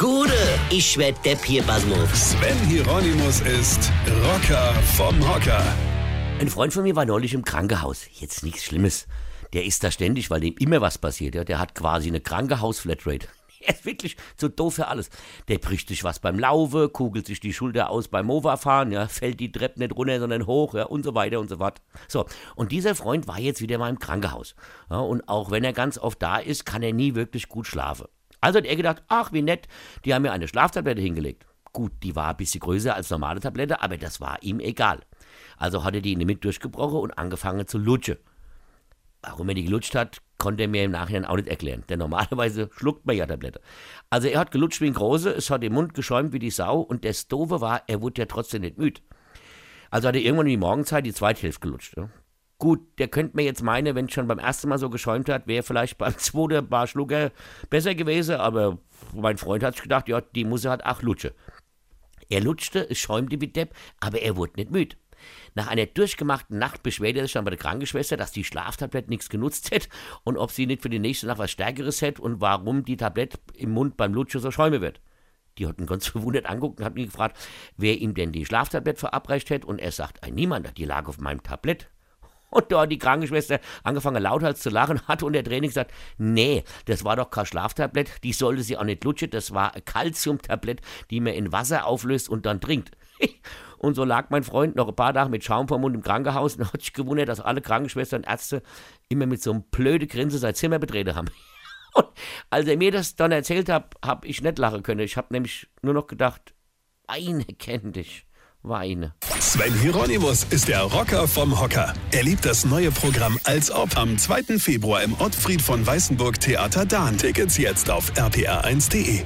Gude, ich werd Depp hier, Basmus. Sven Hieronymus ist Rocker vom Hocker. Ein Freund von mir war neulich im Krankenhaus. Jetzt nichts Schlimmes. Der ist da ständig, weil dem immer was passiert. Ja. Der hat quasi eine Krankenhaus-Flatrate. Er ist wirklich zu doof für alles. Der bricht sich was beim Laufe, kugelt sich die Schulter aus beim Mova-Fahren, ja, fällt die Treppe nicht runter, sondern hoch, ja, und so weiter und so fort. So, und dieser Freund war jetzt wieder mal im Krankenhaus. Ja, und auch wenn er ganz oft da ist, kann er nie wirklich gut schlafen. Also hat er gedacht, ach, wie nett, die haben mir eine Schlaftablette hingelegt. Gut, die war ein bisschen größer als normale Tablette, aber das war ihm egal. Also hat er die in die Mitte durchgebrochen und angefangen zu lutschen. Warum er die gelutscht hat, konnte er mir im Nachhinein auch nicht erklären. Denn normalerweise schluckt man ja Tablette. Also er hat gelutscht wie ein Große, es hat im Mund geschäumt wie die Sau und das Doofe war, er wurde ja trotzdem nicht müde. Also hat er irgendwann in die Morgenzeit die zweite Hälfte gelutscht. Gut, der könnte mir jetzt meinen, wenn es schon beim ersten Mal so geschäumt hat, wäre vielleicht beim zweiten Bar Schlucker besser gewesen, aber mein Freund hat sich gedacht, ja, die muss er halt auch lutschen. Er lutschte, es schäumte wie Depp, aber er wurde nicht müde. Nach einer durchgemachten Nacht beschwerte er sich dann bei der Krankenschwester, dass die Schlaftablette nichts genutzt hätte und ob sie nicht für die nächste Nacht was Stärkeres hätte und warum die Tablette im Mund beim Lutschen so schäume wird. Die hat ihn ganz verwundert angeguckt und hat ihn gefragt, wer ihm denn die Schlaftablette verabreicht hätte und er sagt, ein niemand, die lag auf meinem Tablett. Und da hat die Krankenschwester angefangen lauthals zu lachen, hat unter Training gesagt, nee, das war doch kein Schlaftablett, die sollte sie auch nicht lutschen, das war ein Calciumtablett, die man in Wasser auflöst und dann trinkt. Und so lag mein Freund noch ein paar Tage mit Schaum vom Mund im Krankenhaus und hat sich gewundert, dass alle Krankenschwestern und Ärzte immer mit so einem blöden Grinse sein Zimmer betreten haben. Und als er mir das dann erzählt hat, habe ich nicht lachen können. Ich habe nämlich nur noch gedacht, Weine kenn dich. Weine. Sven Hieronymus ist der Rocker vom Hocker. Er liebt das neue Programm Als Ob am 2. Februar im Ottfried von Weißenburg Theater Dahn. Tickets jetzt auf rpr1.de.